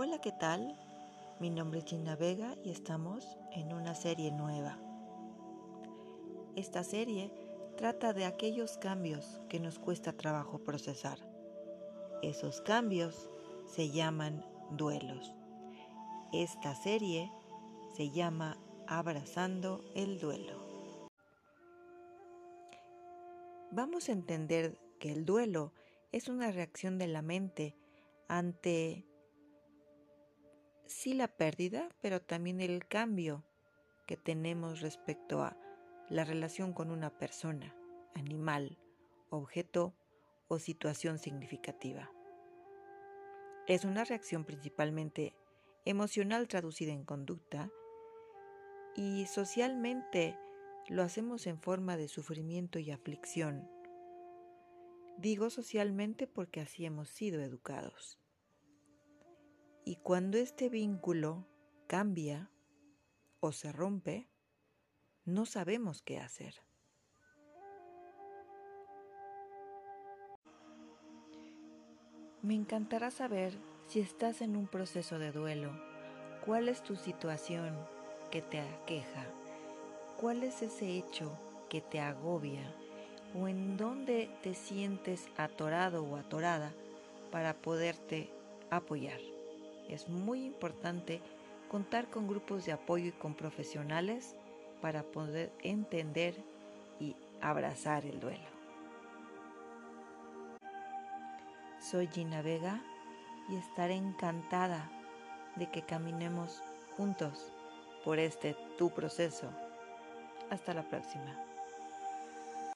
Hola, ¿qué tal? Mi nombre es Gina Vega y estamos en una serie nueva. Esta serie trata de aquellos cambios que nos cuesta trabajo procesar. Esos cambios se llaman duelos. Esta serie se llama Abrazando el duelo. Vamos a entender que el duelo es una reacción de la mente ante sí la pérdida, pero también el cambio que tenemos respecto a la relación con una persona, animal, objeto o situación significativa. Es una reacción principalmente emocional traducida en conducta y socialmente lo hacemos en forma de sufrimiento y aflicción. Digo socialmente porque así hemos sido educados. Y cuando este vínculo cambia o se rompe, no sabemos qué hacer. Me encantará saber si estás en un proceso de duelo, cuál es tu situación que te aqueja, cuál es ese hecho que te agobia o en dónde te sientes atorado o atorada para poderte apoyar es muy importante contar con grupos de apoyo y con profesionales para poder entender y abrazar el duelo. Soy Gina Vega y estaré encantada de que caminemos juntos por este tu proceso. Hasta la próxima.